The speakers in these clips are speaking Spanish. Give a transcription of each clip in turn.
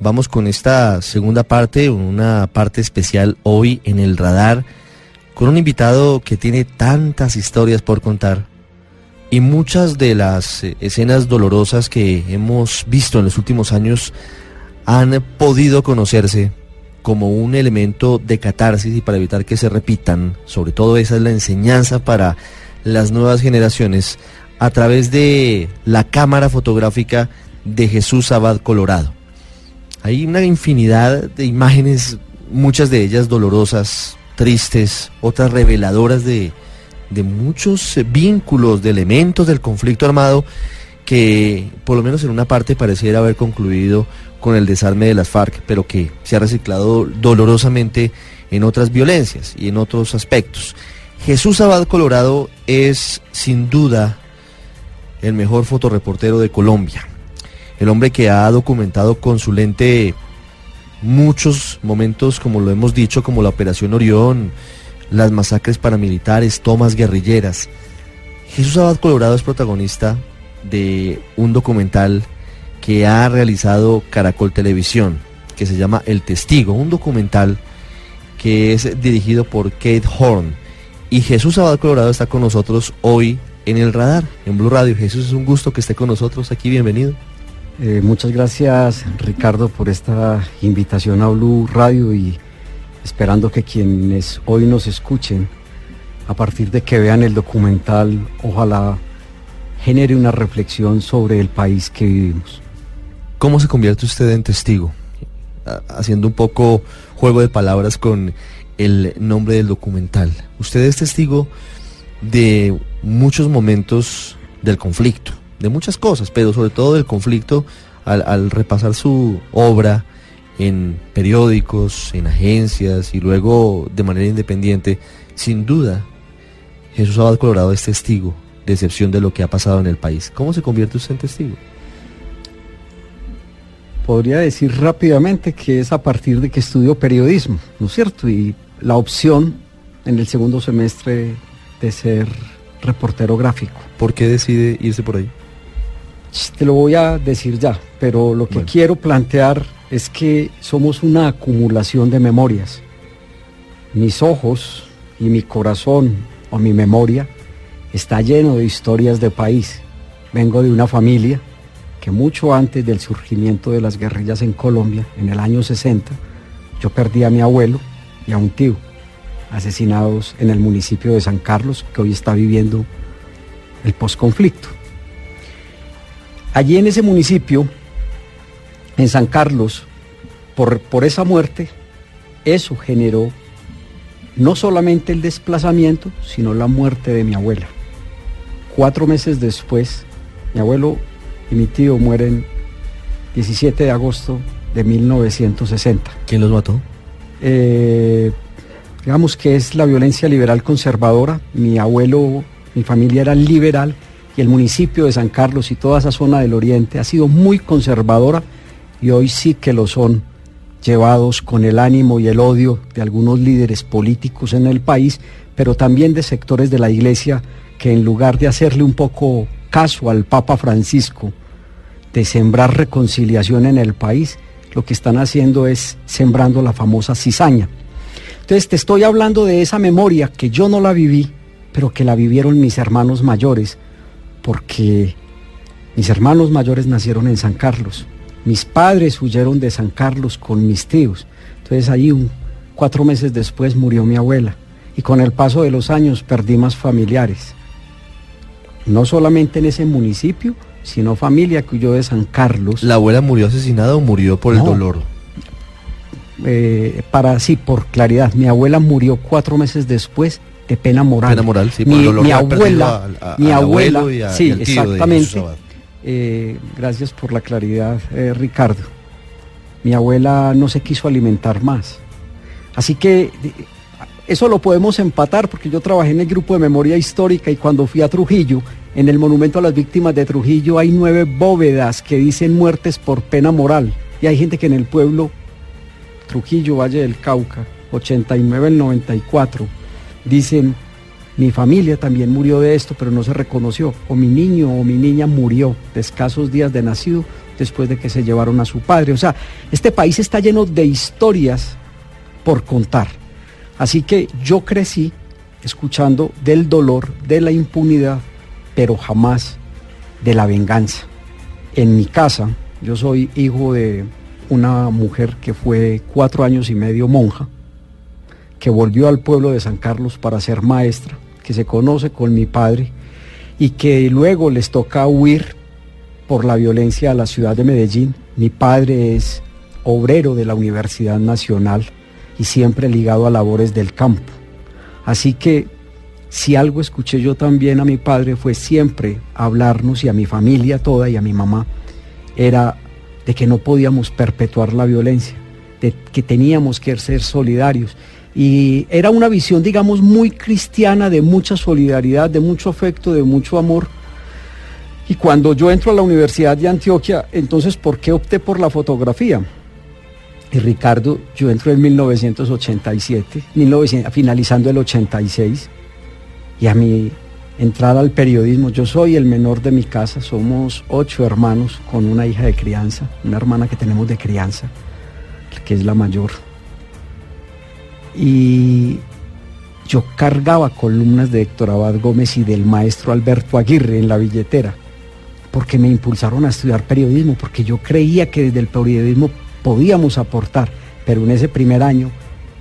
Vamos con esta segunda parte, una parte especial hoy en el radar, con un invitado que tiene tantas historias por contar y muchas de las eh, escenas dolorosas que hemos visto en los últimos años han podido conocerse como un elemento de catarsis y para evitar que se repitan. Sobre todo esa es la enseñanza para las nuevas generaciones a través de la cámara fotográfica de Jesús Abad Colorado. Hay una infinidad de imágenes, muchas de ellas dolorosas, tristes, otras reveladoras de, de muchos vínculos, de elementos del conflicto armado que por lo menos en una parte pareciera haber concluido con el desarme de las FARC, pero que se ha reciclado dolorosamente en otras violencias y en otros aspectos. Jesús Abad Colorado es sin duda el mejor fotoreportero de Colombia, el hombre que ha documentado con su lente muchos momentos, como lo hemos dicho, como la Operación Orión, las masacres paramilitares, tomas guerrilleras. Jesús Abad Colorado es protagonista de un documental que ha realizado Caracol Televisión, que se llama El Testigo, un documental que es dirigido por Kate Horn. Y Jesús Abad Colorado está con nosotros hoy en el radar, en Blue Radio. Jesús, es un gusto que esté con nosotros aquí, bienvenido. Eh, muchas gracias Ricardo por esta invitación a Blue Radio y esperando que quienes hoy nos escuchen, a partir de que vean el documental, ojalá genere una reflexión sobre el país que vivimos. ¿Cómo se convierte usted en testigo? Haciendo un poco juego de palabras con el nombre del documental. Usted es testigo de muchos momentos del conflicto, de muchas cosas, pero sobre todo del conflicto al, al repasar su obra en periódicos, en agencias y luego de manera independiente, sin duda, Jesús Abad Colorado es testigo de excepción de lo que ha pasado en el país. ¿Cómo se convierte usted en testigo? Podría decir rápidamente que es a partir de que estudio periodismo, ¿no es cierto? Y la opción en el segundo semestre de ser reportero gráfico. ¿Por qué decide irse por ahí? Te lo voy a decir ya, pero lo que quiero plantear es que somos una acumulación de memorias. Mis ojos y mi corazón o mi memoria está lleno de historias de país. Vengo de una familia que mucho antes del surgimiento de las guerrillas en Colombia, en el año 60, yo perdí a mi abuelo y a un tío, asesinados en el municipio de San Carlos, que hoy está viviendo el posconflicto. Allí en ese municipio en San Carlos, por, por esa muerte, eso generó no solamente el desplazamiento, sino la muerte de mi abuela. Cuatro meses después, mi abuelo y mi tío mueren 17 de agosto de 1960. ¿Quién los mató? Eh, digamos que es la violencia liberal conservadora. Mi abuelo, mi familia era liberal y el municipio de San Carlos y toda esa zona del oriente ha sido muy conservadora y hoy sí que lo son, llevados con el ánimo y el odio de algunos líderes políticos en el país, pero también de sectores de la iglesia que en lugar de hacerle un poco caso al Papa Francisco, de sembrar reconciliación en el país, lo que están haciendo es sembrando la famosa cizaña. Entonces te estoy hablando de esa memoria que yo no la viví, pero que la vivieron mis hermanos mayores, porque mis hermanos mayores nacieron en San Carlos. Mis padres huyeron de San Carlos con mis tíos. Entonces ahí un, cuatro meses después murió mi abuela y con el paso de los años perdí más familiares. No solamente en ese municipio, sino familia que huyó de San Carlos. ¿La abuela murió asesinada o murió por el dolor? Eh, para sí, por claridad, mi abuela murió cuatro meses después de pena moral. Pena moral, sí, mi abuela, mi abuela, sí, exactamente. Eh, gracias por la claridad, eh, Ricardo. Mi abuela no se quiso alimentar más. Así que eso lo podemos empatar porque yo trabajé en el grupo de memoria histórica y cuando fui a Trujillo, en el monumento a las víctimas de Trujillo hay nueve bóvedas que dicen muertes por pena moral. Y hay gente que en el pueblo, Trujillo, Valle del Cauca, 89 el 94, dicen mi familia también murió de esto, pero no se reconoció. O mi niño o mi niña murió de escasos días de nacido después de que se llevaron a su padre. O sea, este país está lleno de historias por contar. Así que yo crecí escuchando del dolor, de la impunidad, pero jamás de la venganza. En mi casa, yo soy hijo de una mujer que fue cuatro años y medio monja, que volvió al pueblo de San Carlos para ser maestra, que se conoce con mi padre y que luego les toca huir por la violencia a la ciudad de Medellín. Mi padre es obrero de la Universidad Nacional y siempre ligado a labores del campo. Así que si algo escuché yo también a mi padre fue siempre hablarnos y a mi familia toda y a mi mamá, era de que no podíamos perpetuar la violencia, de que teníamos que ser solidarios. Y era una visión, digamos, muy cristiana, de mucha solidaridad, de mucho afecto, de mucho amor. Y cuando yo entro a la Universidad de Antioquia, entonces, ¿por qué opté por la fotografía? Y Ricardo, yo entro en 1987, finalizando el 86, y a mi entrada al periodismo, yo soy el menor de mi casa, somos ocho hermanos con una hija de crianza, una hermana que tenemos de crianza, que es la mayor. Y yo cargaba columnas de Héctor Abad Gómez y del maestro Alberto Aguirre en la billetera, porque me impulsaron a estudiar periodismo, porque yo creía que desde el periodismo podíamos aportar, pero en ese primer año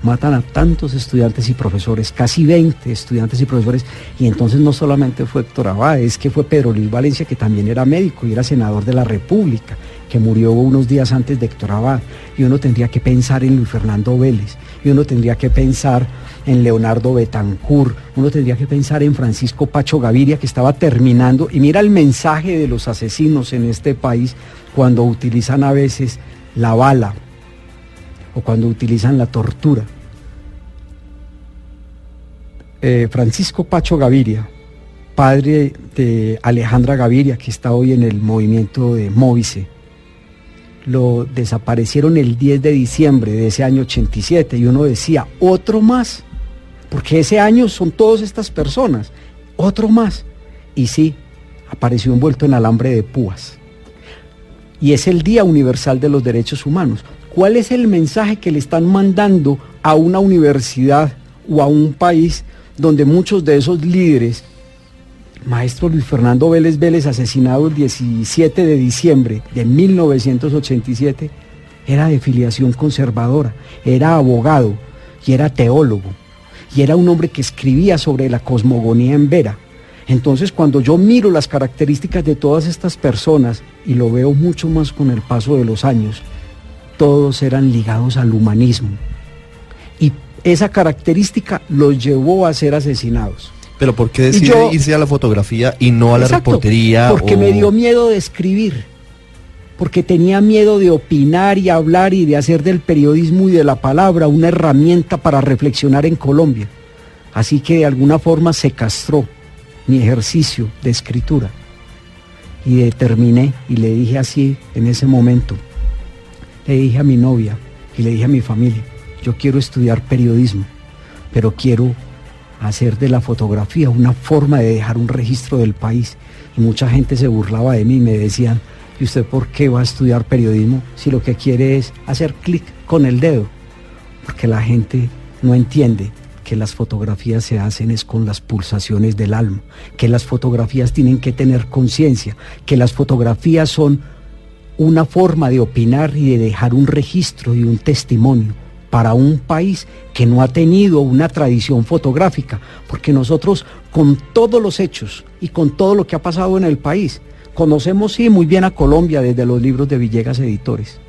matan a tantos estudiantes y profesores, casi 20 estudiantes y profesores, y entonces no solamente fue Héctor Abad, es que fue Pedro Luis Valencia, que también era médico y era senador de la República, que murió unos días antes de Héctor Abad, y uno tendría que pensar en Luis Fernando Vélez, y uno tendría que pensar en Leonardo Betancourt, uno tendría que pensar en Francisco Pacho Gaviria, que estaba terminando, y mira el mensaje de los asesinos en este país cuando utilizan a veces la bala o cuando utilizan la tortura. Eh, Francisco Pacho Gaviria, padre de Alejandra Gaviria, que está hoy en el movimiento de Móvice, lo desaparecieron el 10 de diciembre de ese año 87 y uno decía, otro más, porque ese año son todas estas personas, otro más. Y sí, apareció envuelto en alambre de púas y es el Día Universal de los Derechos Humanos. ¿Cuál es el mensaje que le están mandando a una universidad o a un país donde muchos de esos líderes, maestro Luis Fernando Vélez Vélez, asesinado el 17 de diciembre de 1987, era de filiación conservadora, era abogado y era teólogo, y era un hombre que escribía sobre la cosmogonía en Vera, entonces cuando yo miro las características de todas estas personas y lo veo mucho más con el paso de los años, todos eran ligados al humanismo. Y esa característica los llevó a ser asesinados. Pero ¿por qué decide irse a la fotografía y no a la reportería? Porque me dio miedo de escribir, porque tenía miedo de opinar y hablar y de hacer del periodismo y de la palabra una herramienta para reflexionar en Colombia. Así que de alguna forma se castró mi ejercicio de escritura. Y determiné y le dije así en ese momento, le dije a mi novia y le dije a mi familia, yo quiero estudiar periodismo, pero quiero hacer de la fotografía una forma de dejar un registro del país. Y mucha gente se burlaba de mí y me decían, ¿y usted por qué va a estudiar periodismo si lo que quiere es hacer clic con el dedo? Porque la gente no entiende que las fotografías se hacen es con las pulsaciones del alma, que las fotografías tienen que tener conciencia, que las fotografías son una forma de opinar y de dejar un registro y un testimonio para un país que no ha tenido una tradición fotográfica, porque nosotros con todos los hechos y con todo lo que ha pasado en el país, conocemos sí muy bien a Colombia desde los libros de Villegas Editores,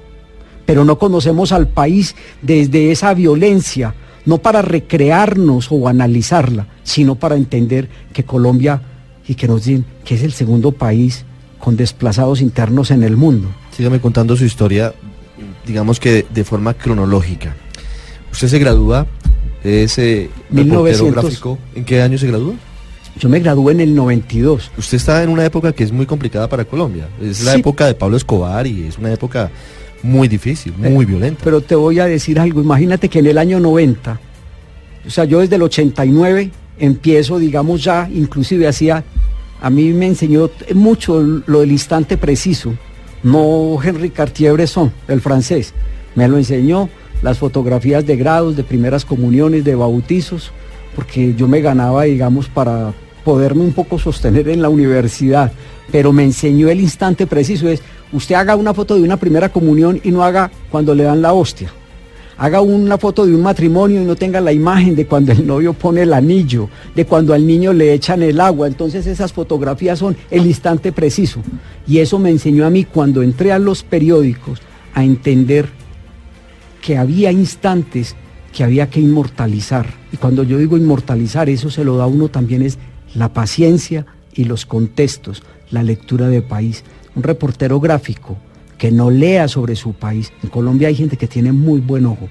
pero no conocemos al país desde esa violencia, no para recrearnos o analizarla, sino para entender que Colombia, y que nos dicen que es el segundo país con desplazados internos en el mundo. Sígame contando su historia, digamos que de, forma cronológica. Usted se gradúa, es eh, gráfico. ¿En qué año se gradúa? Yo me gradué en el 92. Usted está en una época que es muy complicada para Colombia. Es la época de Pablo Escobar y es una época muy difícil, muy eh, violenta. Pero te voy a decir algo, imagínate que en el año 90, o sea, yo desde el 89 empiezo, digamos ya, inclusive hacía, a mí me enseñó mucho lo del instante preciso, no Henri Cartier-Bresson, el francés. Me lo enseñó, las fotografías de grados, de primeras comuniones, de bautizos, porque yo me ganaba, digamos, para poderme un poco sostener en la universidad, pero me enseñó el instante preciso, es, usted haga una foto de una primera comunión y no haga cuando le dan la hostia haga una foto de un matrimonio y no tenga la imagen de cuando el novio pone el anillo, de cuando al niño le echan el agua. Entonces esas fotografías son el instante preciso. Y eso me enseñó a mí cuando entré a los periódicos a entender que había instantes que había que inmortalizar. Y cuando yo digo inmortalizar, eso se lo da uno también es la paciencia y los contextos, la lectura de país. Un reportero gráfico que no lea sobre su país. En Colombia hay gente que tiene muy buen ojo.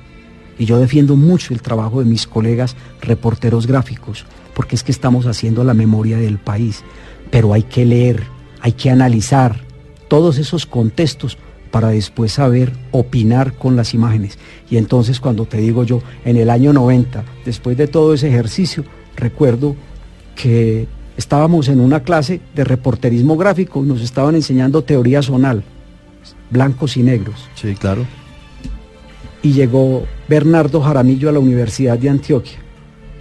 Y yo defiendo mucho el trabajo de mis colegas reporteros gráficos, porque es que estamos haciendo la memoria del país. Pero hay que leer, hay que analizar todos esos contextos para después saber opinar con las imágenes. Y entonces cuando te digo yo, en el año 90, después de todo ese ejercicio, recuerdo que estábamos en una clase de reporterismo gráfico nos estaban enseñando teoría zonal blancos y negros. Sí, claro. Y llegó Bernardo Jaramillo a la Universidad de Antioquia.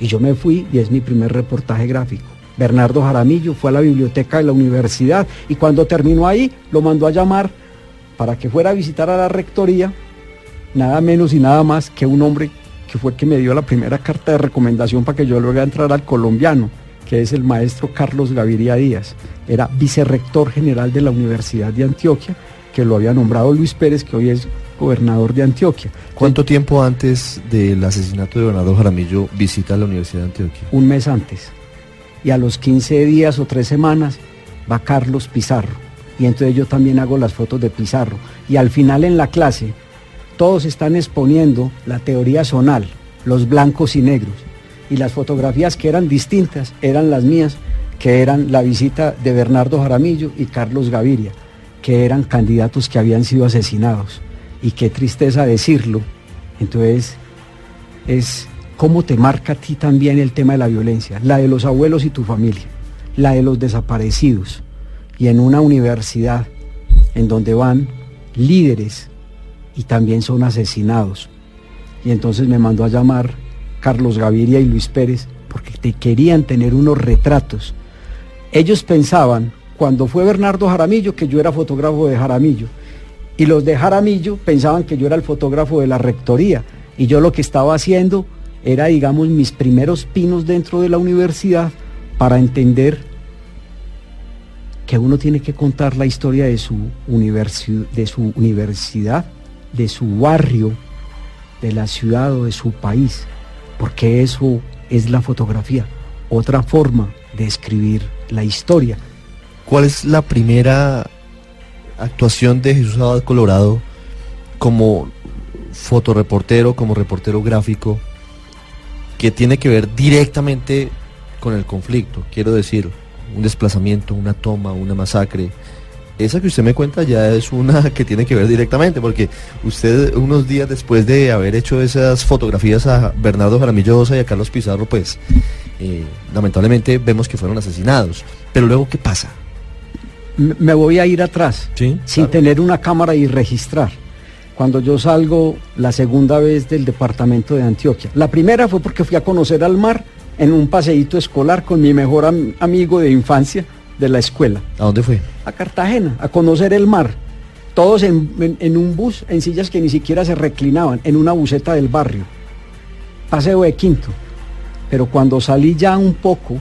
Y yo me fui y es mi primer reportaje gráfico. Bernardo Jaramillo fue a la biblioteca de la universidad y cuando terminó ahí lo mandó a llamar para que fuera a visitar a la rectoría, nada menos y nada más que un hombre que fue que me dio la primera carta de recomendación para que yo luego entrar al colombiano, que es el maestro Carlos Gaviria Díaz. Era vicerrector general de la Universidad de Antioquia que lo había nombrado Luis Pérez, que hoy es gobernador de Antioquia. ¿Cuánto tiempo antes del asesinato de Bernardo Jaramillo visita la Universidad de Antioquia? Un mes antes. Y a los 15 días o tres semanas va Carlos Pizarro. Y entonces yo también hago las fotos de Pizarro. Y al final en la clase todos están exponiendo la teoría zonal, los blancos y negros. Y las fotografías que eran distintas eran las mías, que eran la visita de Bernardo Jaramillo y Carlos Gaviria que eran candidatos que habían sido asesinados. Y qué tristeza decirlo. Entonces, es cómo te marca a ti también el tema de la violencia, la de los abuelos y tu familia, la de los desaparecidos. Y en una universidad en donde van líderes y también son asesinados. Y entonces me mandó a llamar Carlos Gaviria y Luis Pérez porque te querían tener unos retratos. Ellos pensaban cuando fue Bernardo Jaramillo que yo era fotógrafo de Jaramillo. Y los de Jaramillo pensaban que yo era el fotógrafo de la rectoría. Y yo lo que estaba haciendo era, digamos, mis primeros pinos dentro de la universidad para entender que uno tiene que contar la historia de su, de su universidad, de su barrio, de la ciudad o de su país, porque eso es la fotografía, otra forma de escribir la historia. ¿Cuál es la primera actuación de Jesús Abad Colorado como fotoreportero, como reportero gráfico, que tiene que ver directamente con el conflicto? Quiero decir, un desplazamiento, una toma, una masacre. Esa que usted me cuenta ya es una que tiene que ver directamente, porque usted unos días después de haber hecho esas fotografías a Bernardo Jaramillosa y a Carlos Pizarro, pues eh, lamentablemente vemos que fueron asesinados. Pero luego, ¿qué pasa? Me voy a ir atrás, sin tener una cámara y registrar. Cuando yo salgo la segunda vez del departamento de Antioquia. La primera fue porque fui a conocer al mar en un paseíto escolar con mi mejor amigo de infancia de la escuela. ¿A dónde fue? A Cartagena, a conocer el mar. Todos en, en un bus, en sillas que ni siquiera se reclinaban, en una buseta del barrio. Paseo de quinto. Pero cuando salí ya un poco,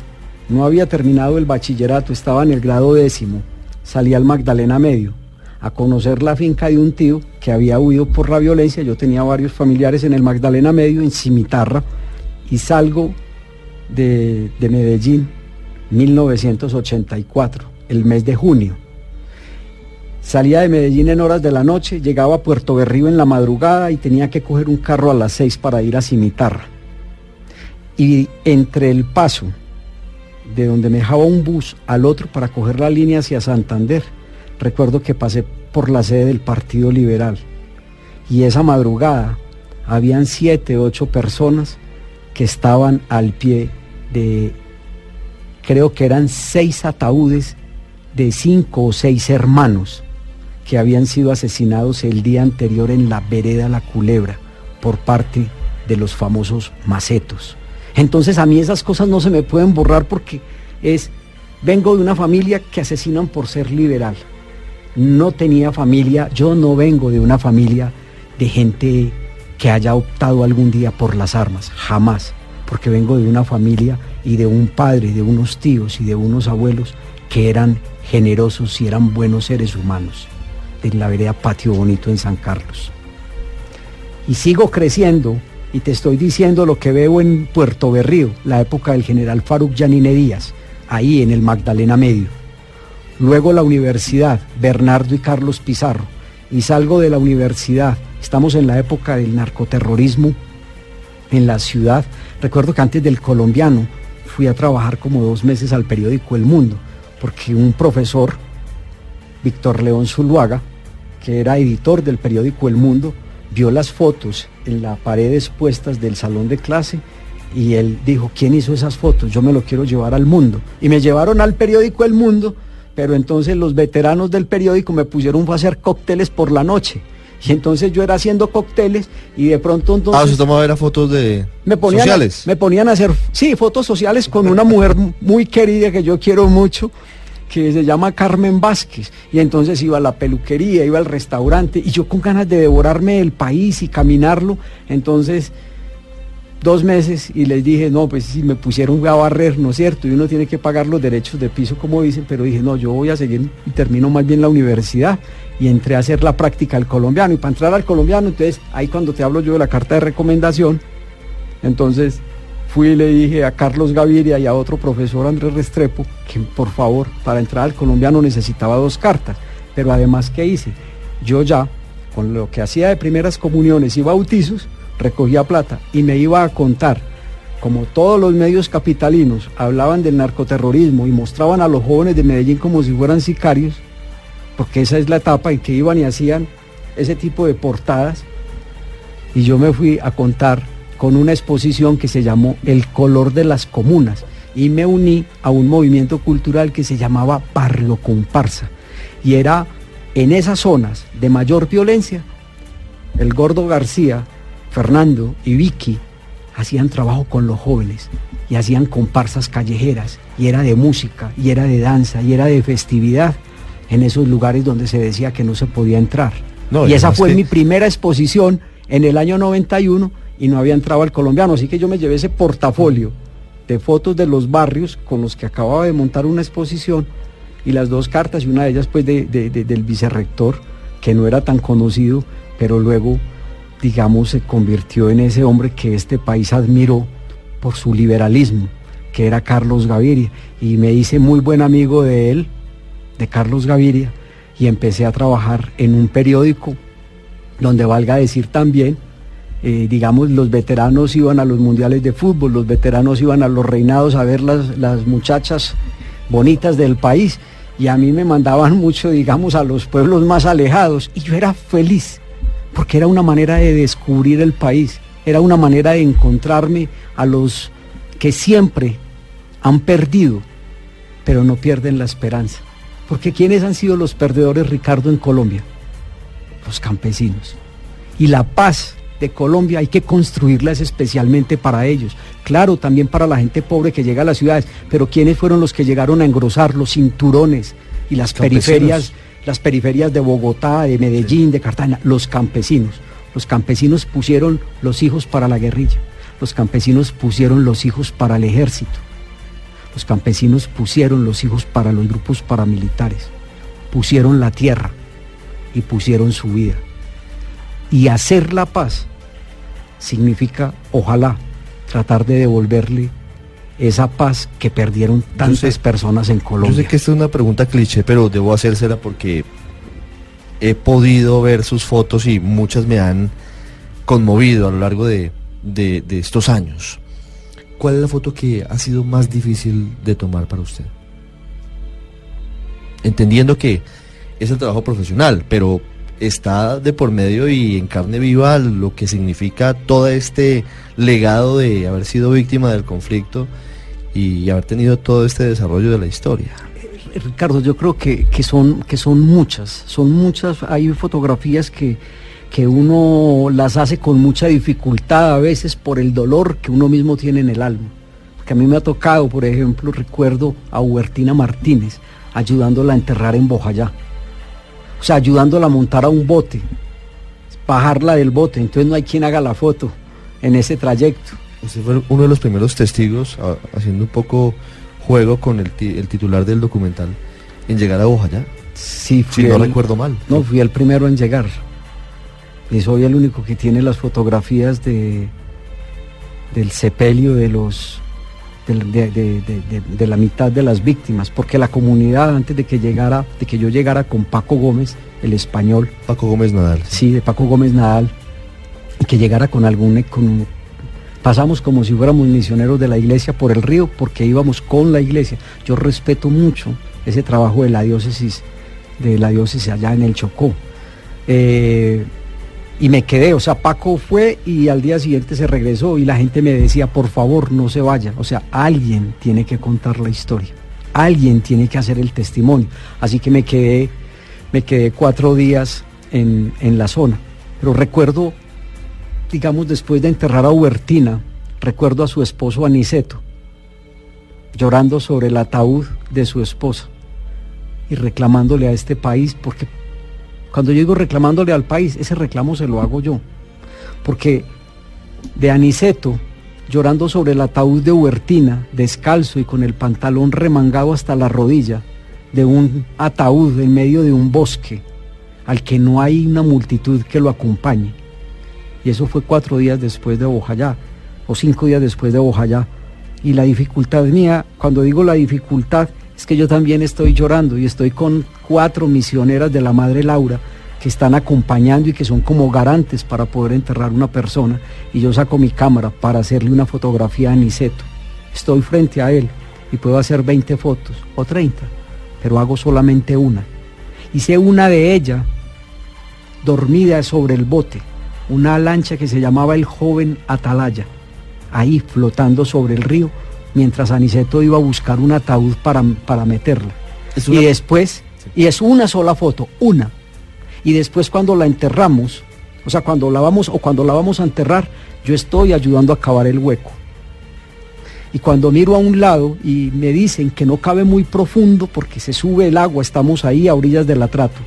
no había terminado el bachillerato, estaba en el grado décimo salí al Magdalena Medio a conocer la finca de un tío que había huido por la violencia. Yo tenía varios familiares en el Magdalena Medio, en Cimitarra, y salgo de, de Medellín 1984, el mes de junio. Salía de Medellín en horas de la noche, llegaba a Puerto Berrío en la madrugada y tenía que coger un carro a las seis para ir a Cimitarra. Y entre el paso de donde me dejaba un bus al otro para coger la línea hacia Santander, recuerdo que pasé por la sede del Partido Liberal. Y esa madrugada habían siete, ocho personas que estaban al pie de, creo que eran seis ataúdes de cinco o seis hermanos. que habían sido asesinados el día anterior en la vereda La Culebra por parte de los famosos macetos. Entonces a mí esas cosas no se me pueden borrar porque es, vengo de una familia que asesinan por ser liberal. No tenía familia, yo no vengo de una familia de gente que haya optado algún día por las armas, jamás, porque vengo de una familia y de un padre, de unos tíos y de unos abuelos que eran generosos y eran buenos seres humanos, en la vereda Patio Bonito en San Carlos. Y sigo creciendo y te estoy diciendo lo que veo en Puerto Berrío, la época del general Faruk Yanine Díaz, ahí en el Magdalena Medio. Luego la universidad, Bernardo y Carlos Pizarro. Y salgo de la universidad, estamos en la época del narcoterrorismo en la ciudad. Recuerdo que antes del colombiano fui a trabajar como dos meses al periódico El Mundo, porque un profesor, Víctor León Zuluaga, que era editor del periódico El Mundo, vio las fotos en la pared expuestas del salón de clase y él dijo, ¿quién hizo esas fotos? Yo me lo quiero llevar al mundo. Y me llevaron al periódico El Mundo, pero entonces los veteranos del periódico me pusieron a hacer cócteles por la noche. Y entonces yo era haciendo cócteles y de pronto entonces... Ah, se tomaba fotos de me ponían, sociales. me ponían a hacer, sí, fotos sociales con una mujer muy querida que yo quiero mucho que se llama Carmen Vázquez. Y entonces iba a la peluquería, iba al restaurante, y yo con ganas de devorarme el país y caminarlo. Entonces, dos meses, y les dije, no, pues si me pusieron a barrer, ¿no es cierto? Y uno tiene que pagar los derechos de piso, como dicen, pero dije, no, yo voy a seguir y termino más bien la universidad. Y entré a hacer la práctica al colombiano. Y para entrar al colombiano, entonces, ahí cuando te hablo yo de la carta de recomendación, entonces fui y le dije a Carlos Gaviria y a otro profesor Andrés Restrepo que por favor para entrar al colombiano necesitaba dos cartas. Pero además, ¿qué hice? Yo ya, con lo que hacía de primeras comuniones y bautizos, recogía plata y me iba a contar, como todos los medios capitalinos hablaban del narcoterrorismo y mostraban a los jóvenes de Medellín como si fueran sicarios, porque esa es la etapa en que iban y hacían ese tipo de portadas, y yo me fui a contar con una exposición que se llamó El color de las comunas y me uní a un movimiento cultural que se llamaba Barrio Comparsa y era en esas zonas de mayor violencia, el gordo García, Fernando y Vicky hacían trabajo con los jóvenes y hacían comparsas callejeras y era de música y era de danza y era de festividad en esos lugares donde se decía que no se podía entrar. y esa fue mi primera exposición en el año 91 y no había entrado al colombiano. Así que yo me llevé ese portafolio de fotos de los barrios con los que acababa de montar una exposición y las dos cartas y una de ellas pues del vicerrector que no era tan conocido, pero luego digamos se convirtió en ese hombre que este país admiró por su liberalismo, que era Carlos Gaviria. Y me hice muy buen amigo de él, de Carlos Gaviria, y empecé a trabajar en un periódico donde valga decir también eh, digamos, los veteranos iban a los mundiales de fútbol, los veteranos iban a los reinados a ver las, las muchachas bonitas del país y a mí me mandaban mucho, digamos, a los pueblos más alejados y yo era feliz porque era una manera de descubrir el país, era una manera de encontrarme a los que siempre han perdido, pero no pierden la esperanza. Porque ¿quiénes han sido los perdedores, Ricardo, en Colombia? Los campesinos. Y la paz de Colombia hay que construirlas especialmente para ellos. Claro, también para la gente pobre que llega a las ciudades, pero ¿quiénes fueron los que llegaron a engrosar los cinturones y las periferias, las periferias de Bogotá, de Medellín, de Cartagena? Los campesinos. Los campesinos pusieron los hijos para la guerrilla. Los campesinos pusieron los hijos para el ejército. Los campesinos pusieron los hijos para los grupos paramilitares. Pusieron la tierra y pusieron su vida. Y hacer la paz significa, ojalá, tratar de devolverle esa paz que perdieron tantas personas en Colombia. Yo sé que esta es una pregunta cliché, pero debo hacérsela porque he podido ver sus fotos y muchas me han conmovido a lo largo de, de estos años. ¿Cuál es la foto que ha sido más difícil de tomar para usted? Entendiendo que es el trabajo profesional, pero está de por medio y en carne viva lo que significa todo este legado de haber sido víctima del conflicto y haber tenido todo este desarrollo de la historia. Ricardo, yo creo que, que, son, que son muchas, son muchas, hay fotografías que, que uno las hace con mucha dificultad a veces por el dolor que uno mismo tiene en el alma. Porque a mí me ha tocado, por ejemplo, recuerdo a Hubertina Martínez ayudándola a enterrar en Bojayá. O sea, ayudándola a montar a un bote, bajarla del bote, entonces no hay quien haga la foto en ese trayecto. Usted fue uno de los primeros testigos, haciendo un poco juego con el, titular del documental, en llegar a Bojayá. Sí, si no recuerdo mal. No, fui el primero en llegar y soy el único que tiene las fotografías de del sepelio de los de, la mitad de las víctimas, porque la comunidad antes de que llegara, de que yo llegara con Paco Gómez, el español. Paco Gómez Nadal. Sí, de Paco Gómez Nadal, y que llegara con algún, con, pasamos como si fuéramos misioneros de la iglesia por el río, porque íbamos con la iglesia. Yo respeto mucho ese trabajo de la diócesis, de la diócesis allá en el Chocó. Eh, y me quedé, o sea, Paco fue y al día siguiente se regresó y la gente me decía, por favor, no se vaya. O sea, alguien tiene que contar la historia, alguien tiene que hacer el testimonio. Así que me quedé, me quedé cuatro días en, en la zona. Pero recuerdo, digamos, después de enterrar a Hubertina, recuerdo a su esposo Aniceto, llorando sobre el ataúd de su esposa y reclamándole a este país porque cuando yo reclamándole al país, ese reclamo se lo hago yo. Porque de Aniceto, llorando sobre el ataúd de Huertina, descalzo y con el pantalón remangado hasta la rodilla, de un ataúd en medio de un bosque, al que no hay una multitud que lo acompañe. Y eso fue cuatro días después de Bojayá, o cinco días después de Bojayá. Y la dificultad mía, cuando digo la dificultad, es que yo también estoy llorando y estoy con cuatro misioneras de la Madre Laura que están acompañando y que son como garantes para poder enterrar una persona y yo saco mi cámara para hacerle una fotografía a Aniceto. Estoy frente a él y puedo hacer 20 fotos o 30, pero hago solamente una. Hice una de ella dormida sobre el bote, una lancha que se llamaba el joven Atalaya, ahí flotando sobre el río mientras Aniceto iba a buscar un ataúd para, para meterla. Y después, y es una sola foto, una. Y después cuando la enterramos, o sea, cuando la vamos o cuando la vamos a enterrar, yo estoy ayudando a cavar el hueco. Y cuando miro a un lado y me dicen que no cabe muy profundo porque se sube el agua, estamos ahí a orillas del atrato,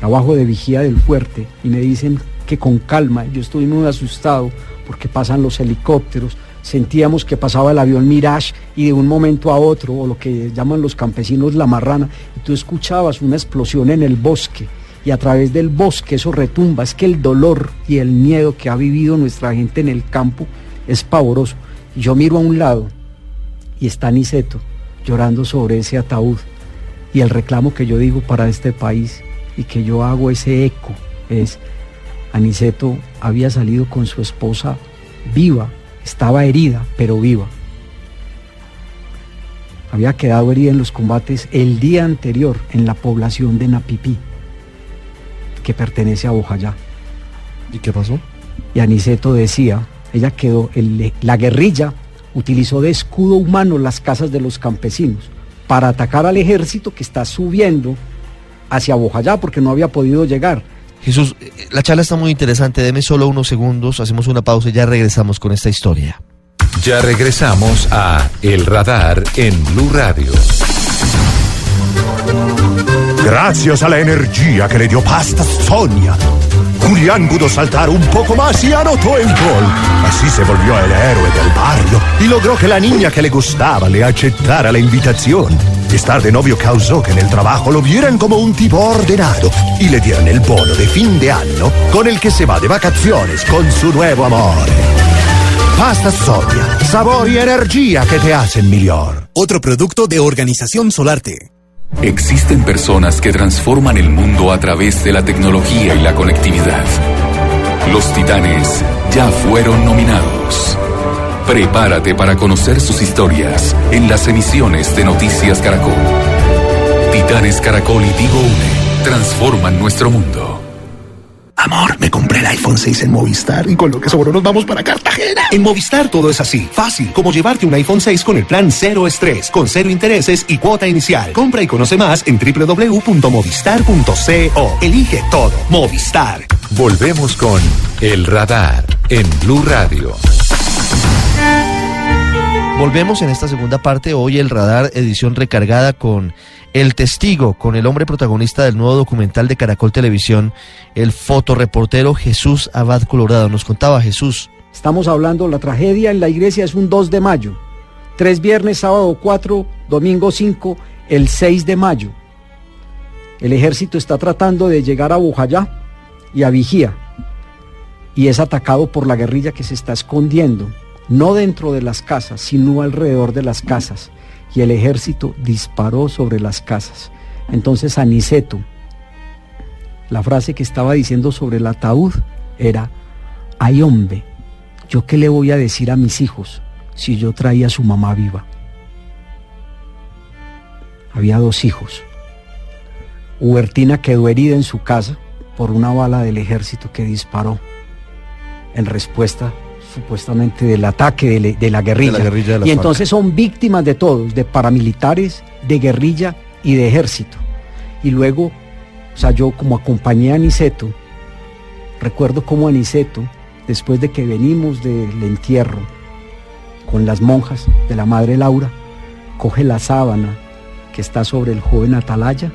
abajo de vigía del fuerte, y me dicen que con calma, yo estoy muy asustado porque pasan los helicópteros, sentíamos que pasaba el avión Mirage y de un momento a otro, o lo que llaman los campesinos la marrana, y tú escuchabas una explosión en el bosque y a través del bosque eso retumba. Es que el dolor y el miedo que ha vivido nuestra gente en el campo es pavoroso. yo miro a un lado y está Niceto llorando sobre ese ataúd y el reclamo que yo digo para este país y que yo hago ese eco es, Aniceto había salido con su esposa viva estaba herida, pero viva. Había quedado herida en los combates el día anterior en la población de Napipí, que pertenece a Bojayá. ¿Y qué pasó? Y Aniceto decía, ella quedó, la guerrilla utilizó de escudo humano las casas de los campesinos para atacar al ejército que está subiendo hacia Bojayá porque no había podido llegar Jesús, la charla está muy interesante. Deme solo unos segundos, hacemos una pausa y ya regresamos con esta historia. Ya regresamos a El Radar en Blue Radio. Gracias a la energía que le dio Pasta Sonia, Julián pudo saltar un poco más y anotó el gol. Así se volvió el héroe del barrio y logró que la niña que le gustaba le aceptara la invitación. Estar de novio causó que en el trabajo lo vieran como un tipo ordenado y le dieron el bono de fin de año con el que se va de vacaciones con su nuevo amor. Pasta Sonia, sabor y energía que te hacen mejor. Otro producto de Organización Solarte. Existen personas que transforman el mundo a través de la tecnología y la conectividad. Los titanes ya fueron nominados. Prepárate para conocer sus historias en las emisiones de Noticias Caracol. Titanes Caracol y Tigo Une transforman nuestro mundo. Amor, me compré el iPhone 6 en Movistar y con lo que sobró nos vamos para Cartagena. En Movistar todo es así, fácil, como llevarte un iPhone 6 con el plan cero estrés, con cero intereses y cuota inicial. Compra y conoce más en www.movistar.co. Elige todo. Movistar. Volvemos con El Radar en Blue Radio. Volvemos en esta segunda parte, hoy el radar, edición recargada con El Testigo, con el hombre protagonista del nuevo documental de Caracol Televisión, el fotoreportero Jesús Abad Colorado. Nos contaba Jesús. Estamos hablando, la tragedia en la iglesia es un 2 de mayo, tres viernes, sábado 4, domingo 5, el 6 de mayo. El ejército está tratando de llegar a Bujayá y a Vigía y es atacado por la guerrilla que se está escondiendo no dentro de las casas, sino alrededor de las casas. Y el ejército disparó sobre las casas. Entonces Aniceto, la frase que estaba diciendo sobre el ataúd era, ay hombre, ¿yo qué le voy a decir a mis hijos si yo traía a su mamá viva? Había dos hijos. Hubertina quedó herida en su casa por una bala del ejército que disparó en respuesta supuestamente del ataque de, la guerrilla. y entonces son víctimas de todos, de paramilitares, de guerrilla y de ejército. Y luego, o sea, yo como acompañé a Aniceto, recuerdo como Aniceto, después de que venimos del entierro con las monjas de la Madre Laura, coge la sábana que está sobre el joven Atalaya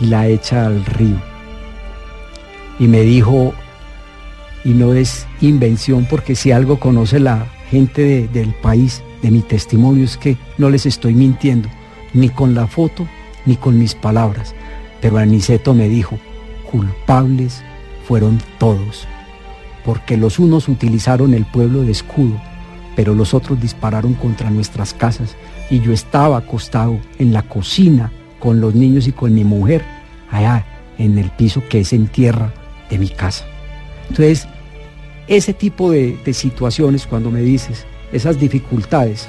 y la echa al río. Y me dijo, y no es invención porque si algo conoce la gente del país, de mi testimonio, es que no les estoy mintiendo, ni con la foto, ni con mis palabras. Pero Aniceto me dijo, culpables fueron todos, porque los unos utilizaron el pueblo de escudo, pero los otros dispararon contra nuestras casas y yo estaba acostado en la cocina con los niños y con mi mujer, allá en el piso que es en tierra de mi casa. Entonces, ese tipo de, situaciones, cuando me dices esas dificultades,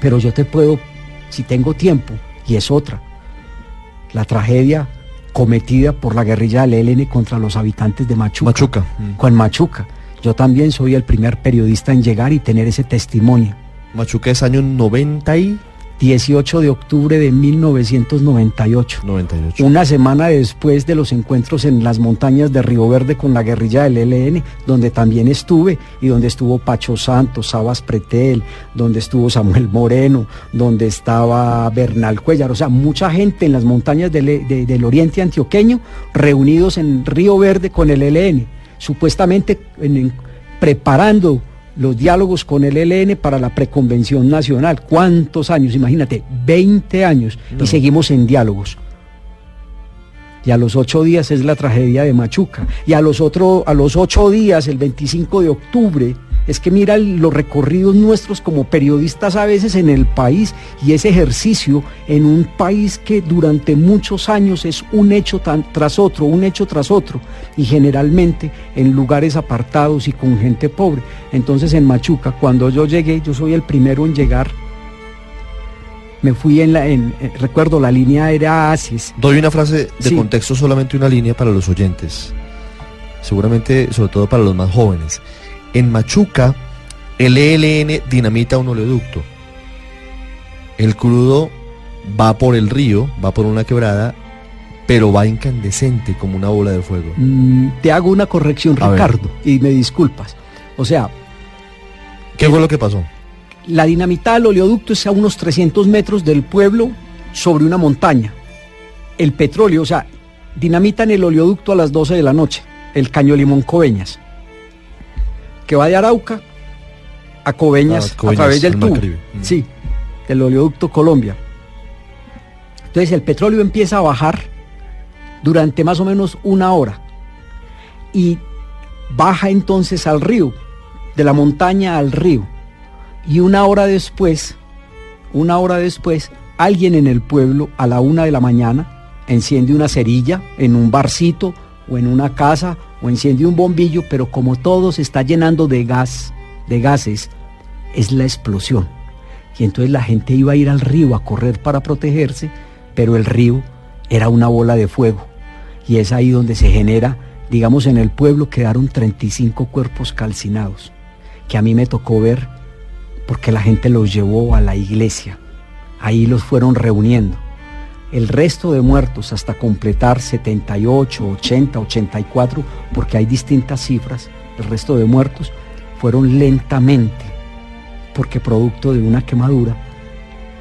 pero yo te puedo, si tengo tiempo, y es otra, la tragedia cometida por la guerrilla del ELN contra los habitantes de Machuca. Machuca. Con Machuca. Yo también soy el primer periodista en llegar y tener ese testimonio. Machuca es año 90 y... 18 de octubre de 1998. 98. Una semana después de los encuentros en las montañas de Río Verde con la guerrilla del ELN, donde también estuve y donde estuvo Pacho Santos, Sabas Pretel, donde estuvo Samuel Moreno, donde estaba Bernal Cuellar, o sea, mucha gente en las montañas del, e, del oriente antioqueño reunidos en Río Verde con el ELN, supuestamente preparando los diálogos con el ELN para la preconvención nacional. ¿Cuántos años? Imagínate, 20 años y seguimos en diálogos. Y a los ocho días es la tragedia de Machuca. Y a los, otro, a los ocho días, el 25 de octubre, es que mira los recorridos nuestros como periodistas a veces en el país y ese ejercicio en un país que durante muchos años es un hecho tras otro, un hecho tras otro y generalmente en lugares apartados y con gente pobre. Entonces en Machuca, cuando yo llegué, yo soy el primero en llegar. Me fui en la, en, eh, recuerdo, la línea era Asis. Doy una frase de contexto, solamente una línea para los oyentes. Seguramente, sobre todo para los más jóvenes. En Machuca, el ELN dinamita un oleoducto. El crudo va por el río, va por una quebrada, pero va incandescente como una bola de fuego. Mm, te hago una corrección, Ricardo, y me disculpas. O sea... ¿Qué fue lo que pasó? La dinamita del oleoducto es a unos 300 metros del pueblo sobre una montaña. El petróleo, o sea, dinamitan el oleoducto a las 12 de la noche, el Caño Limón Coveñas que va de Arauca a Coveñas, a, través del tubo. Mm. Sí, del oleoducto Colombia. Entonces el petróleo empieza a bajar durante más o menos una hora y baja entonces al río, de la montaña al río. Y una hora después, una hora después, alguien en el pueblo a la una de la mañana enciende una cerilla en un barcito o en una casa o enciende un bombillo, pero como todo se está llenando de gas, de gases, es la explosión. Y entonces la gente iba a ir al río a correr para protegerse, pero el río era una bola de fuego. Y es ahí donde se genera digamos en el pueblo quedaron 35 cuerpos calcinados, que a mí me tocó ver porque la gente los llevó a la iglesia. Ahí los fueron reuniendo. El resto de muertos hasta completar 78, 80, 84, porque hay distintas cifras, el resto de muertos fueron lentamente, porque producto de una quemadura,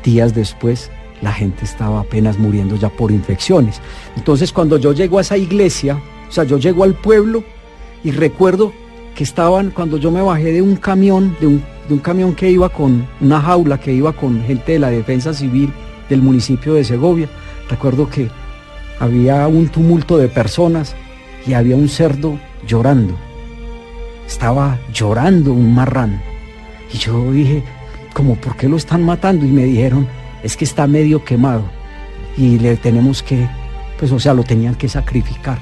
días después la gente estaba apenas muriendo ya por infecciones. Entonces cuando yo llego a esa iglesia, o sea, yo llego al pueblo y recuerdo que estaban, cuando yo me bajé de un camión, de un, camión que iba con una jaula, que iba con gente de la defensa civil del municipio de Segovia, recuerdo que había un tumulto de personas y había un cerdo llorando. Estaba llorando un marrán. Y yo dije, como, ¿por qué lo están matando? Y me dijeron, es que está medio quemado y le tenemos que, pues o sea, lo tenían que sacrificar.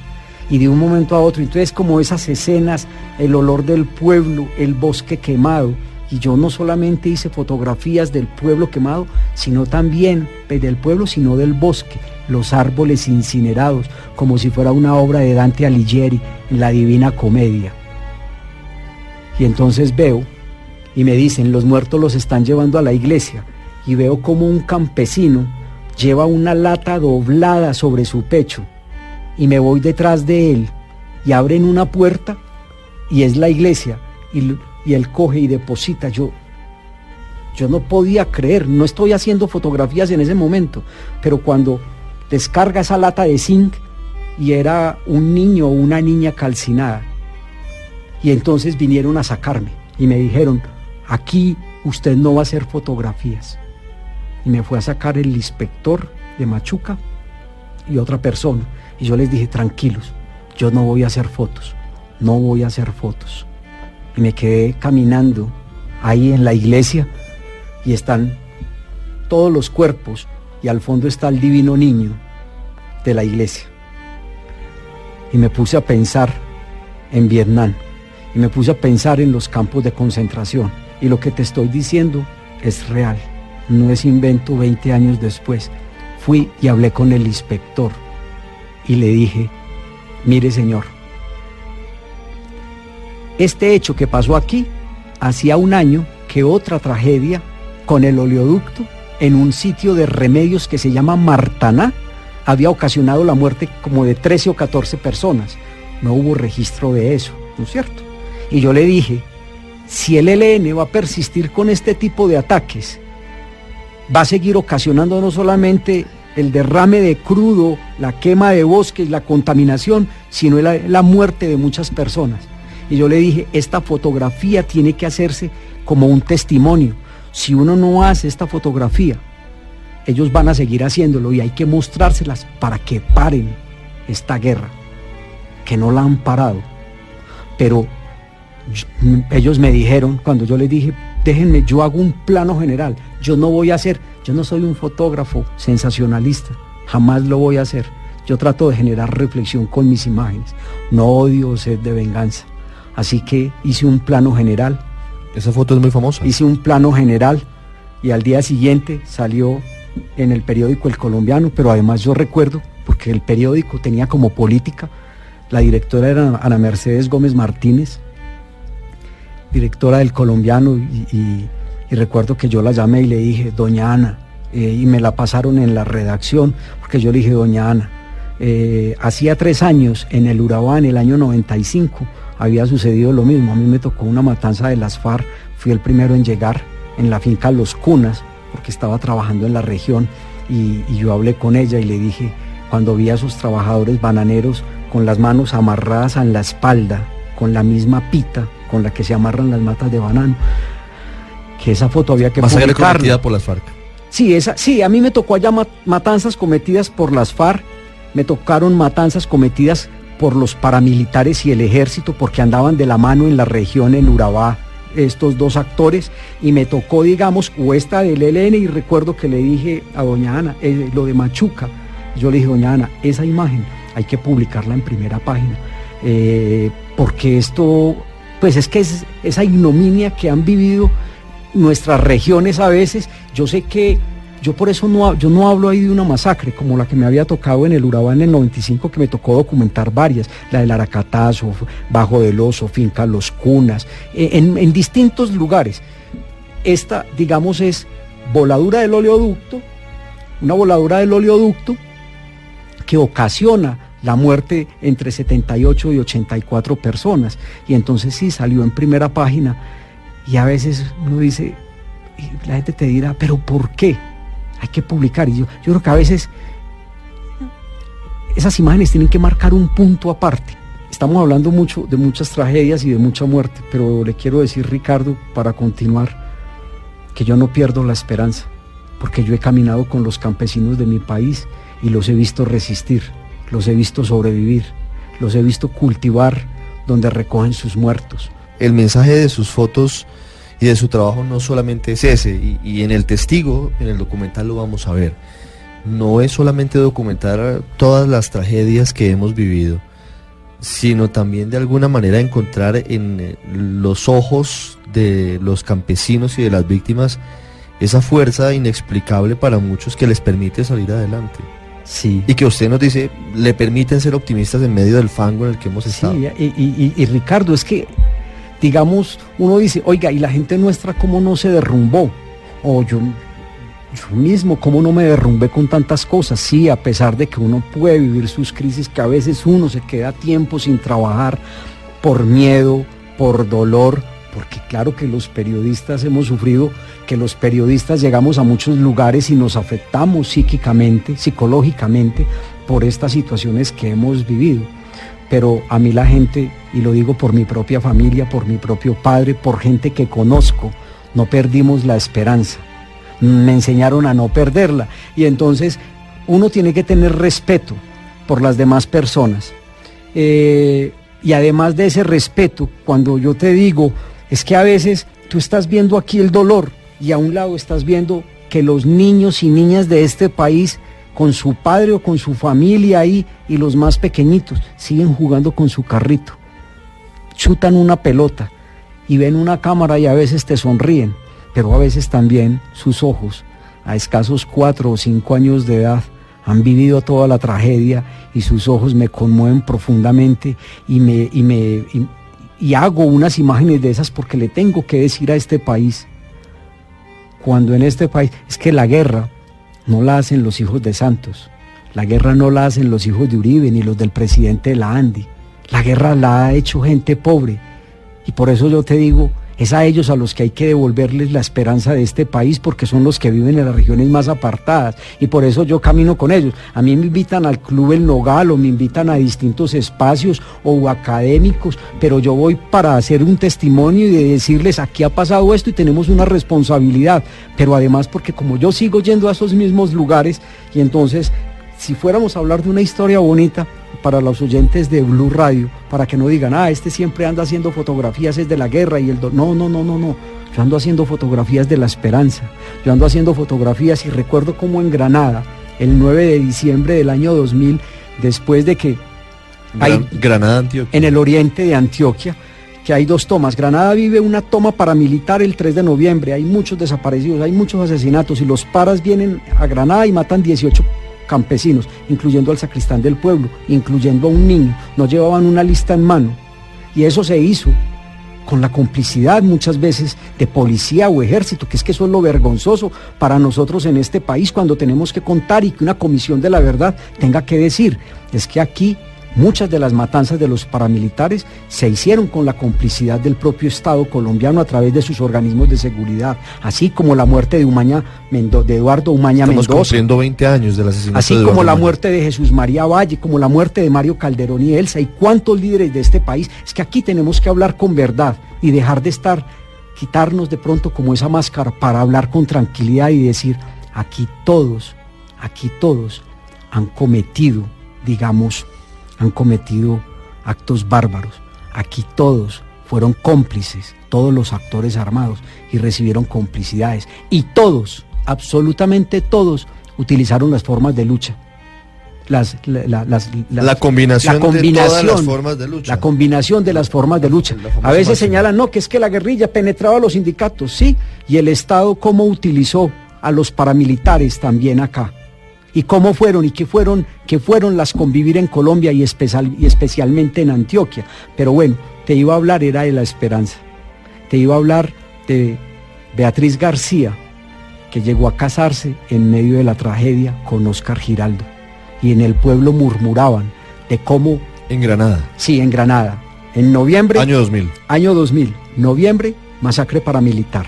Y de un momento a otro, entonces como esas escenas, el olor del pueblo, el bosque quemado, y yo no solamente hice fotografías del pueblo quemado, sino también del pueblo, sino del bosque, los árboles incinerados, como si fuera una obra de Dante Alighieri en la Divina Comedia. Y entonces veo y me dicen, los muertos los están llevando a la iglesia y veo como un campesino lleva una lata doblada sobre su pecho y me voy detrás de él y abren una puerta y es la iglesia y él coge y deposita. Yo, yo no podía creer, no estoy haciendo fotografías en ese momento, pero cuando descarga esa lata de zinc y era un niño o una niña calcinada y entonces vinieron a sacarme y me dijeron, aquí usted no va a hacer fotografías y me fue a sacar el inspector de Machuca y otra persona. Y yo les dije, tranquilos, yo no voy a hacer fotos, no voy a hacer fotos. Y me quedé caminando ahí en la iglesia y están todos los cuerpos y al fondo está el divino niño de la iglesia. Y me puse a pensar en Vietnam y me puse a pensar en los campos de concentración. Y lo que te estoy diciendo es real no es invento 20 años después. Fui y hablé con el inspector y le dije, mire señor, este hecho que pasó aquí, hacía un año que otra tragedia con el oleoducto en un sitio de remedios que se llama Martaná había ocasionado la muerte como de 13 o 14 personas. No hubo registro de eso, ¿no es cierto? Y yo le dije, si el ELN va a persistir con este tipo de ataques va a seguir ocasionando no solamente el derrame de crudo, la quema de bosques, la contaminación, sino la, la, muerte de muchas personas. Y yo le dije, esta fotografía tiene que hacerse como un testimonio. Si uno no hace esta fotografía, ellos van a seguir haciéndolo y hay que mostrárselas para que paren esta guerra, que no la han parado. Pero ellos me dijeron, cuando yo les dije, déjenme, yo hago un plano general, yo no voy a hacer, yo no soy un fotógrafo sensacionalista, jamás lo voy a hacer. Yo trato de generar reflexión con mis imágenes, no odio sed de venganza. Así que hice un plano general. Esa foto es muy famosa. Hice un plano general y al día siguiente salió en el periódico El Colombiano, pero además yo recuerdo, porque el periódico tenía como política, la directora era Ana Mercedes Gómez Martínez, directora del colombiano y, recuerdo que yo la llamé y le dije, doña Ana, eh, y me la pasaron en la redacción, porque yo le dije, doña Ana, eh, hacía tres años en el Urabá, en el año 95, había sucedido lo mismo. A mí me tocó una matanza de las FARC, fui el primero en llegar en la finca Los Cunas, porque estaba trabajando en la región, y, y yo hablé con ella y le dije, cuando vi a esos trabajadores bananeros con las manos amarradas en la espalda, con la misma pita, con la que se amarran las matas de banano, que esa foto había que Masacre cometida por las FARC. Sí, esa, sí, a mí me tocó allá matanzas cometidas por las FARC, me tocaron matanzas cometidas por los paramilitares y el ejército porque andaban de la mano en la región en Urabá estos dos actores. Y me tocó digamos o esta del ELN y recuerdo que le dije a doña Ana eh, lo de Machuca. Yo le dije doña Ana esa imagen hay que publicarla en primera página eh, porque esto pues es que es esa ignominia que han vivido nuestras regiones a veces, yo sé que yo por eso no, yo no hablo ahí de una masacre como la que me había tocado en el Urabá en el 95, que me tocó documentar varias, la del Aracatazo, Bajo del Oso, Finca Los Cunas, eh, en, en distintos lugares. Esta, digamos, es voladura del oleoducto, una voladura del oleoducto que ocasiona la muerte entre 78 y 84 personas. Y entonces sí salió en primera página y a veces uno dice, la gente te dirá, pero ¿por qué? Hay que publicar. Y yo, yo creo que a veces esas imágenes tienen que marcar un punto aparte. Estamos hablando mucho de muchas tragedias y de mucha muerte, pero le quiero decir, Ricardo, para continuar, que yo no pierdo la esperanza, porque yo he caminado con los campesinos de mi país y los he visto resistir, los he visto sobrevivir, los he visto cultivar donde recogen sus muertos. El mensaje de sus fotos y de su trabajo no solamente es ese, y, y, en el testigo, en el documental lo vamos a ver, no es solamente documentar todas las tragedias que hemos vivido, sino también de alguna manera encontrar en los ojos de los campesinos y de las víctimas esa fuerza inexplicable para muchos que les permite salir adelante. Sí. Y que usted nos dice, le permiten ser optimistas en medio del fango en el que hemos estado. Sí, y, y, y Ricardo, es que digamos, uno dice, oiga, ¿y la gente nuestra cómo no se derrumbó? O yo, yo mismo, ¿cómo no me derrumbé con tantas cosas? Sí, a pesar de que uno puede vivir sus crisis, que a veces uno se queda tiempo sin trabajar por miedo, por dolor, porque claro que los periodistas hemos sufrido, que los periodistas llegamos a muchos lugares y nos afectamos psíquicamente, psicológicamente, por estas situaciones que hemos vivido pero a mí la gente, y lo digo por mi propia familia, por mi propio padre, por gente que conozco, no perdimos la esperanza. Me enseñaron a no perderla. Y entonces uno tiene que tener respeto por las demás personas. Eh, y además de ese respeto, cuando yo te digo, es que a veces tú estás viendo aquí el dolor y a un lado estás viendo que los niños y niñas de este país con su padre o con su familia ahí y los más pequeñitos siguen jugando con su carrito. Chutan una pelota y ven una cámara y a veces te sonríen, pero a veces también sus ojos, a escasos cuatro o cinco años de edad, han vivido toda la tragedia y sus ojos me conmueven profundamente y me, y me y, y hago unas imágenes de esas porque le tengo que decir a este país, cuando en este país, es que la guerra no la hacen los hijos de Santos, la guerra no la hacen los hijos de Uribe ni los del presidente de la Andi, la guerra la ha hecho gente pobre. Y por eso yo te digo, es a ellos a los que hay que devolverles la esperanza de este país porque son los que viven en las regiones más apartadas y por eso yo camino con ellos. A mí me invitan al Club El Nogal o me invitan a distintos espacios o académicos, pero yo voy para hacer un testimonio y de decirles aquí ha pasado esto y tenemos una responsabilidad, pero además porque como yo sigo yendo a esos mismos lugares y entonces si fuéramos a hablar de una historia bonita, para los oyentes de Blue Radio, para que no digan, ah, este siempre anda haciendo fotografías es de la guerra y el... Do no, no, no, no, no. Yo ando haciendo fotografías de la esperanza. Yo ando haciendo fotografías y recuerdo como en Granada, el 9 de diciembre del año 2000, después de que... Gran, hay, Granada, Antioquia. En el oriente de Antioquia, que hay dos tomas. Granada vive una toma paramilitar el 3 de noviembre, hay muchos desaparecidos, hay muchos asesinatos y los paras vienen a Granada y matan 18 campesinos, incluyendo al sacristán del pueblo, incluyendo a un niño, no llevaban una lista en mano. Y eso se hizo con la complicidad muchas veces de policía o ejército, que es que eso es lo vergonzoso para nosotros en este país cuando tenemos que contar y que una comisión de la verdad tenga que decir, es que aquí Muchas de las matanzas de los paramilitares se hicieron con la complicidad del propio Estado colombiano a través de sus organismos de seguridad, así como la muerte de, Umaña Mendo de Eduardo Umaña Estamos Mendoza. cumpliendo 20 años del asesinato Así de como la muerte de Jesús María Valle, como la muerte de Mario Calderón y Elsa, y cuántos líderes de este país. Es que aquí tenemos que hablar con verdad y dejar de estar, quitarnos de pronto como esa máscara para hablar con tranquilidad y decir, aquí todos, aquí todos han cometido, digamos, han cometido actos bárbaros. Aquí todos fueron cómplices, todos los actores armados, y recibieron complicidades. Y todos, absolutamente todos, utilizaron las formas de lucha. Las, la, la- las- las- La combinación, la combinación de todas las formas de lucha. la combinación de las formas de lucha. A veces señalan, no, que es que la guerrilla penetraba a los sindicatos, sí, y el Estado cómo utilizó a los paramilitares también acá. Y cómo fueron y qué fueron, qué fueron las convivir en Colombia y, especial, y especialmente en Antioquia. Pero bueno, te iba a hablar era de la esperanza. Te iba a hablar de Beatriz García, que llegó a casarse en medio de la tragedia con Oscar Giraldo. Y en el pueblo murmuraban de cómo... En Granada. Sí, en Granada. En noviembre... Año 2000. Año 2000. Noviembre, masacre paramilitar.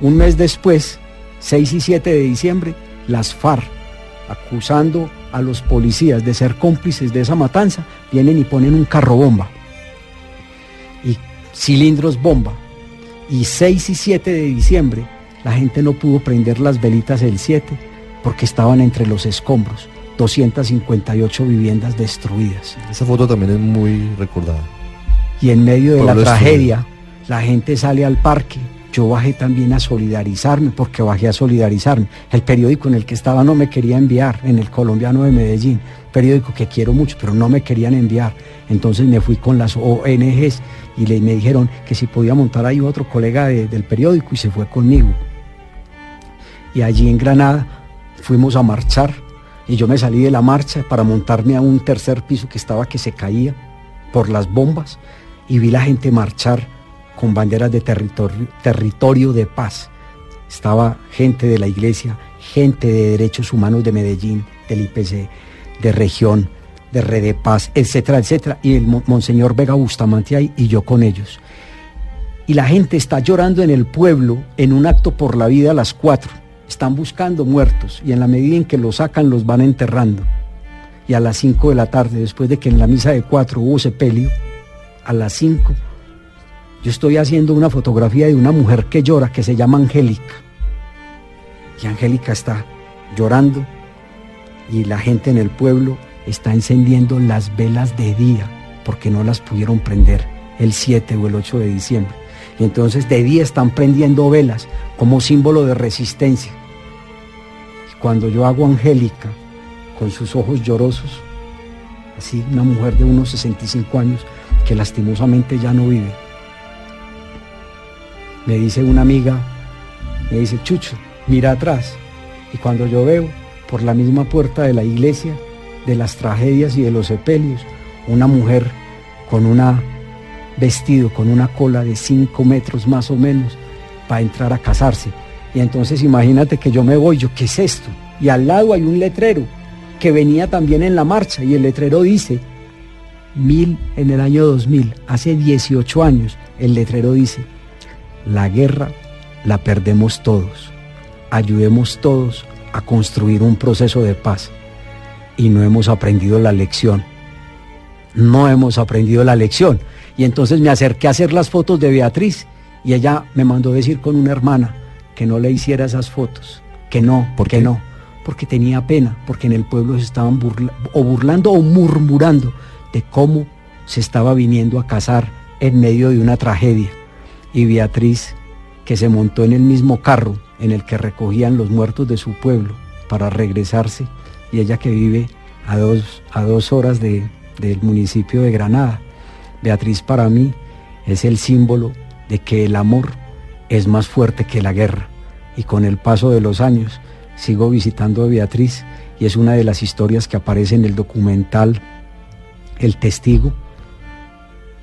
Un mes después, 6 y 7 de diciembre, las FARC, acusando a los policías de ser cómplices de esa matanza, vienen y ponen un carro bomba y cilindros bomba. Y 6 y 7 de diciembre, la gente no pudo prender las velitas el 7 porque estaban entre los escombros. 258 viviendas destruidas. Esa foto también es muy recordada. Y en medio de la tragedia, la gente sale al parque. Yo bajé también a solidarizarme, porque bajé a solidarizarme. El periódico en el que estaba no me quería enviar, en el colombiano de Medellín, periódico que quiero mucho, pero no me querían enviar. Entonces me fui con las ONGs y le, me dijeron que si podía montar ahí otro colega del periódico y se fue conmigo. Y allí en Granada fuimos a marchar y yo me salí de la marcha para montarme a un tercer piso que estaba que se caía por las bombas y vi la gente marchar con banderas de territorio, territorio de paz. Estaba gente de la iglesia, gente de derechos humanos de Medellín, del IPC, de región, de Red de Paz, etcétera, etcétera. Y el Monseñor Vega Bustamante ahí y yo con ellos. Y la gente está llorando en el pueblo en un acto por la vida a las cuatro están buscando muertos y en la medida en que los sacan los van enterrando. Y a las 5 de la tarde, después de que en la misa de 4 hubo sepelio, a las 5 yo estoy haciendo una fotografía de una mujer que llora, que se llama Angélica. Y Angélica está llorando y la gente en el pueblo está encendiendo las velas de día porque no las pudieron prender el 7 o el 8 de diciembre. Y entonces de día están prendiendo velas como símbolo de resistencia cuando yo hago Angélica con sus ojos llorosos, así una mujer de unos 65 años que lastimosamente ya no vive, me dice una amiga, me dice, Chucho, mira atrás. Y cuando yo veo por la misma puerta de la iglesia, de las tragedias y de los sepelios, una mujer con una vestido, con una cola de 5 metros más o menos, para entrar a casarse. Y entonces imagínate que yo me voy, yo, ¿qué es esto? Y al lado hay un letrero que venía también en la marcha y el letrero dice, mil en el año 2000, hace 18 años, el letrero dice, la guerra la perdemos todos, ayudemos todos a construir un proceso de paz. Y no hemos aprendido la lección. No hemos aprendido la lección. Y entonces me acerqué a hacer las fotos de Beatriz y ella me mandó decir con una hermana, que no le hiciera esas fotos, que no, ¿por qué no? Porque tenía pena, porque en el pueblo se estaban o burlando o murmurando de cómo se estaba viniendo a casar en medio de una tragedia. Y Beatriz, que se montó en el mismo carro en el que recogían los muertos de su pueblo para regresarse, y ella que vive a dos, a dos horas de, del municipio de Granada. Beatriz para mí es el símbolo de que el amor es más fuerte que la guerra. Y con el paso de los años sigo visitando a Beatriz y es una de las historias que aparece en el documental El Testigo,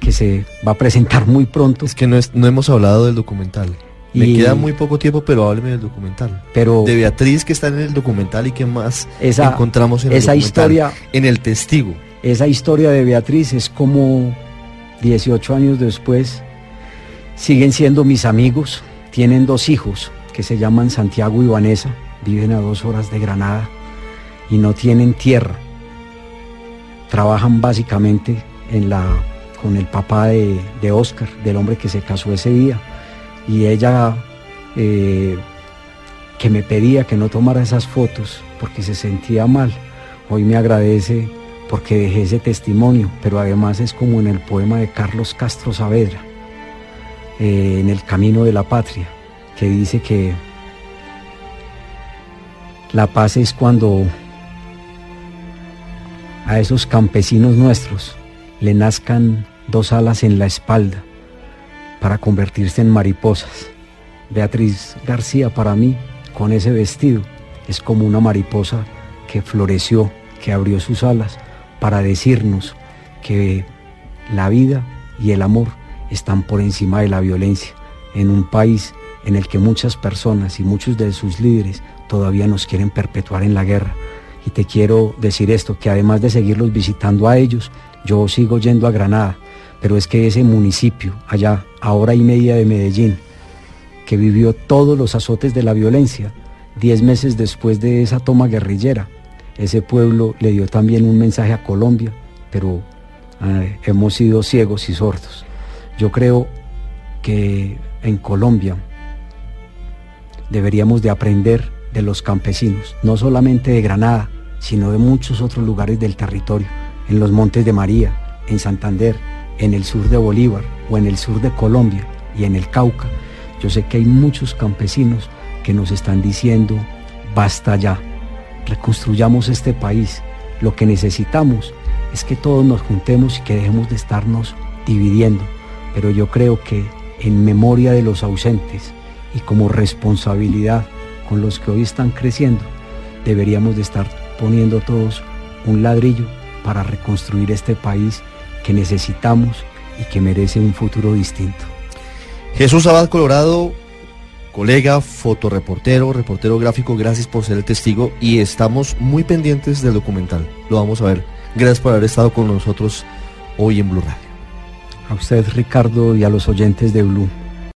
que se va a presentar muy pronto. Es que no, no hemos hablado del documental. Me queda muy poco tiempo, pero hábleme del documental. Pero de Beatriz que está en el documental y qué más encontramos en esa historia, en el testigo. Esa historia de Beatriz es como 18 años después Siguen siendo mis amigos, tienen dos hijos que se llaman Santiago y Vanessa, viven a dos horas de Granada y no tienen tierra. Trabajan básicamente en la, con el papá de, Oscar, del hombre que se casó ese día. Y ella eh, que me pedía que no tomara esas fotos porque se sentía mal, hoy me agradece porque dejé ese testimonio, pero además es como en el poema de Carlos Castro Saavedra eh, en el camino de la patria, que dice que la paz es cuando a esos campesinos nuestros le nazcan dos alas en la espalda para convertirse en mariposas. Beatriz García para mí con ese vestido es como una mariposa que floreció, que abrió sus alas para decirnos que la vida y el amor están por encima de la violencia en un país en el que muchas personas y muchos de sus líderes todavía nos quieren perpetuar en la guerra. Y te quiero decir esto, que además de seguirlos visitando a ellos, yo sigo yendo a Granada, pero es que ese municipio, allá a hora y media de Medellín, que vivió todos los azotes de la violencia, diez meses después de esa toma guerrillera, ese pueblo le dio también un mensaje a Colombia, pero eh, hemos sido ciegos y sordos. Yo creo que en Colombia deberíamos de aprender de los campesinos, no solamente de Granada, sino de muchos otros lugares del territorio, en los Montes de María, en Santander, en el sur de Bolívar o en el sur de Colombia y en el Cauca. Yo sé que hay muchos campesinos que nos están diciendo, basta ya, reconstruyamos este país. Lo que necesitamos es que todos nos juntemos y que dejemos de estarnos dividiendo. Pero yo creo que en memoria de los ausentes y como responsabilidad con los que hoy están creciendo, deberíamos de estar poniendo todos un ladrillo para reconstruir este país que necesitamos y que merece un futuro distinto. Jesús Abad Colorado, colega, fotoreportero, reportero gráfico, gracias por ser el testigo y estamos muy pendientes del documental. Lo vamos a ver. Gracias por haber estado con nosotros hoy en Blue Radio. A usted, Ricardo, y a los oyentes de Blue.